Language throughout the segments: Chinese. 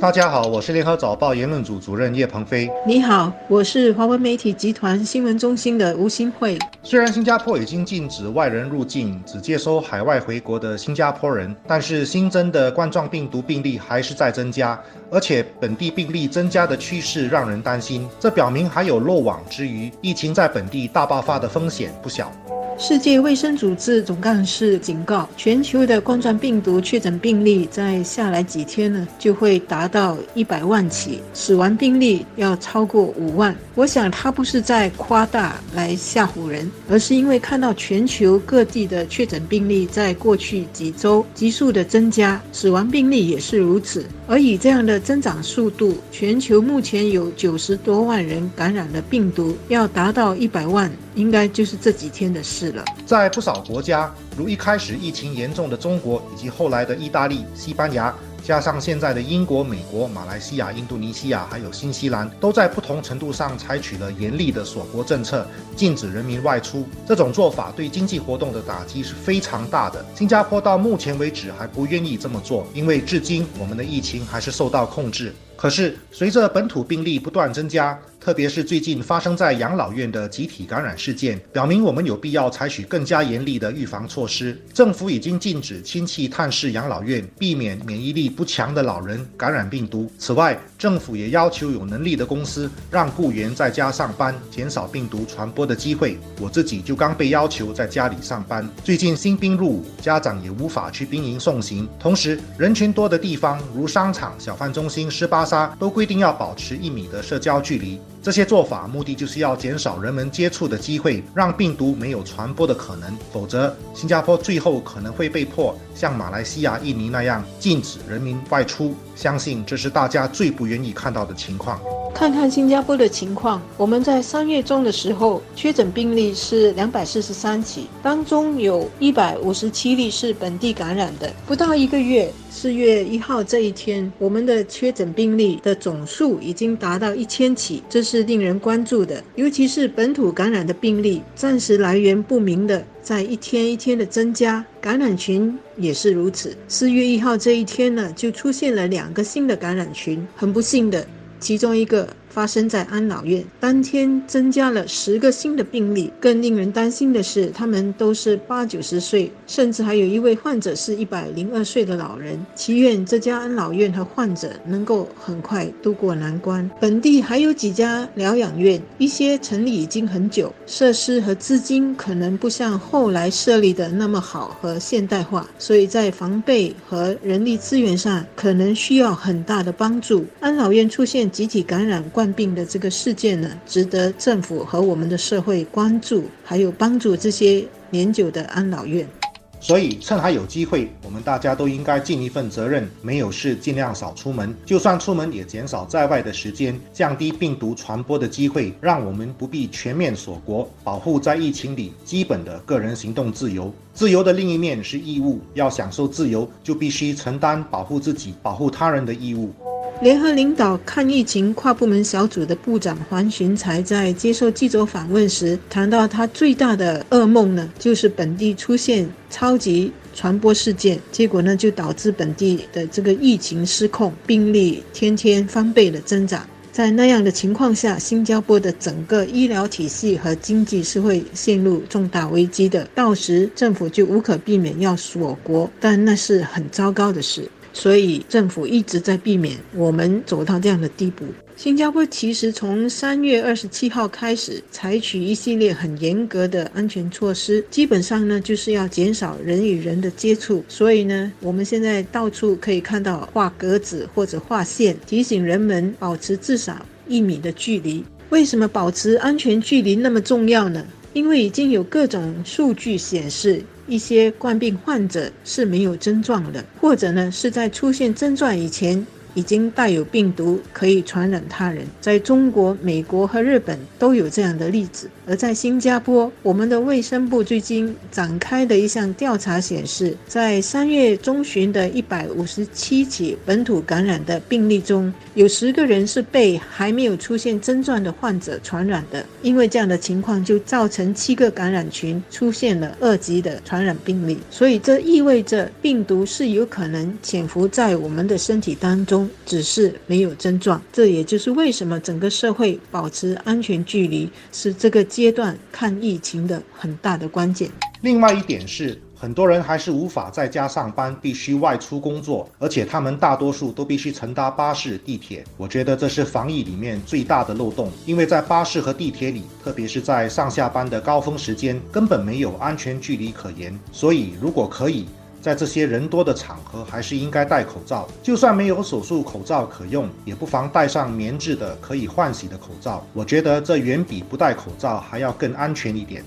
大家好，我是联合早报言论组主任叶鹏飞。你好，我是华文媒体集团新闻中心的吴新慧。虽然新加坡已经禁止外人入境，只接收海外回国的新加坡人，但是新增的冠状病毒病例还是在增加，而且本地病例增加的趋势让人担心。这表明还有漏网之鱼，疫情在本地大爆发的风险不小。世界卫生组织总干事警告，全球的冠状病毒确诊病例在下来几天呢，就会达到一百万起，死亡病例要超过五万。我想他不是在夸大来吓唬人，而是因为看到全球各地的确诊病例在过去几周急速的增加，死亡病例也是如此。而以这样的增长速度，全球目前有九十多万人感染了病毒，要达到一百万，应该就是这几天的事了。在不少国家，如一开始疫情严重的中国，以及后来的意大利、西班牙，加上现在的英国、美国、马来西亚、印度尼西亚，还有新西兰，都在不同程度上采取了严厉的锁国政策，禁止人民外出。这种做法对经济活动的打击是非常大的。新加坡到目前为止还不愿意这么做，因为至今我们的疫情还是受到控制。可是，随着本土病例不断增加，特别是最近发生在养老院的集体感染事件，表明我们有必要采取更加严厉的预防措施。政府已经禁止亲戚探视养老院，避免免疫力不强的老人感染病毒。此外，政府也要求有能力的公司让雇员在家上班，减少病毒传播的机会。我自己就刚被要求在家里上班。最近新兵入伍，家长也无法去兵营送行。同时，人群多的地方，如商场、小贩中心、湿巴沙，都规定要保持一米的社交距离。这些做法目的就是要减少人们接触的机会，让病毒没有传播的可能。否则，新加坡最后可能会被迫像马来西亚、印尼那样禁止人民外出。相信这是大家最不愿意看到的情况。看看新加坡的情况，我们在三月中的时候，确诊病例是两百四十三起，当中有一百五十七例是本地感染的。不到一个月，四月一号这一天，我们的确诊病例的总数已经达到一千起，这是令人关注的。尤其是本土感染的病例，暂时来源不明的，在一天一天的增加，感染群也是如此。四月一号这一天呢，就出现了两个新的感染群，很不幸的。其中一个。发生在安老院，当天增加了十个新的病例。更令人担心的是，他们都是八九十岁，甚至还有一位患者是一百零二岁的老人。祈愿这家安老院和患者能够很快渡过难关。本地还有几家疗养院，一些成立已经很久，设施和资金可能不像后来设立的那么好和现代化，所以在防备和人力资源上可能需要很大的帮助。安老院出现集体感染。患病的这个事件呢，值得政府和我们的社会关注，还有帮助这些年久的安老院。所以，趁还有机会，我们大家都应该尽一份责任，没有事尽量少出门，就算出门也减少在外的时间，降低病毒传播的机会，让我们不必全面锁国，保护在疫情里基本的个人行动自由。自由的另一面是义务，要享受自由，就必须承担保护自己、保护他人的义务。联合领导抗疫情跨部门小组的部长黄循才在接受记者访问时谈到，他最大的噩梦呢，就是本地出现超级传播事件，结果呢，就导致本地的这个疫情失控，病例天天翻倍的增长。在那样的情况下，新加坡的整个医疗体系和经济是会陷入重大危机的。到时政府就无可避免要锁国，但那是很糟糕的事。所以政府一直在避免我们走到这样的地步。新加坡其实从三月二十七号开始采取一系列很严格的安全措施，基本上呢就是要减少人与人的接触。所以呢，我们现在到处可以看到画格子或者画线，提醒人们保持至少一米的距离。为什么保持安全距离那么重要呢？因为已经有各种数据显示。一些冠病患者是没有症状的，或者呢是在出现症状以前。已经带有病毒，可以传染他人。在中国、美国和日本都有这样的例子。而在新加坡，我们的卫生部最近展开的一项调查显示，在三月中旬的一百五十七起本土感染的病例中，有十个人是被还没有出现症状的患者传染的。因为这样的情况，就造成七个感染群出现了二级的传染病例。所以这意味着病毒是有可能潜伏在我们的身体当中。只是没有症状。这也就是为什么整个社会保持安全距离是这个阶段看疫情的很大的关键。另外一点是。很多人还是无法在家上班，必须外出工作，而且他们大多数都必须乘搭巴士、地铁。我觉得这是防疫里面最大的漏洞，因为在巴士和地铁里，特别是在上下班的高峰时间，根本没有安全距离可言。所以，如果可以在这些人多的场合，还是应该戴口罩。就算没有手术口罩可用，也不妨戴上棉质的可以换洗的口罩。我觉得这远比不戴口罩还要更安全一点。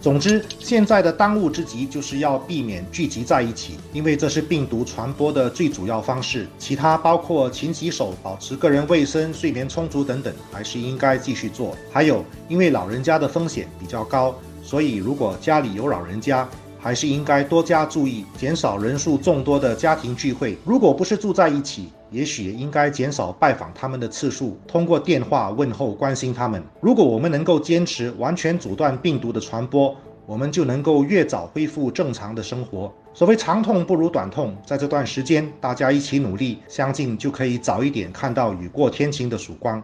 总之，现在的当务之急就是要避免聚集在一起，因为这是病毒传播的最主要方式。其他包括勤洗手、保持个人卫生、睡眠充足等等，还是应该继续做。还有，因为老人家的风险比较高，所以如果家里有老人家，还是应该多加注意，减少人数众多的家庭聚会。如果不是住在一起，也许也应该减少拜访他们的次数，通过电话问候关心他们。如果我们能够坚持完全阻断病毒的传播，我们就能够越早恢复正常的生活。所谓长痛不如短痛，在这段时间大家一起努力，相信就可以早一点看到雨过天晴的曙光。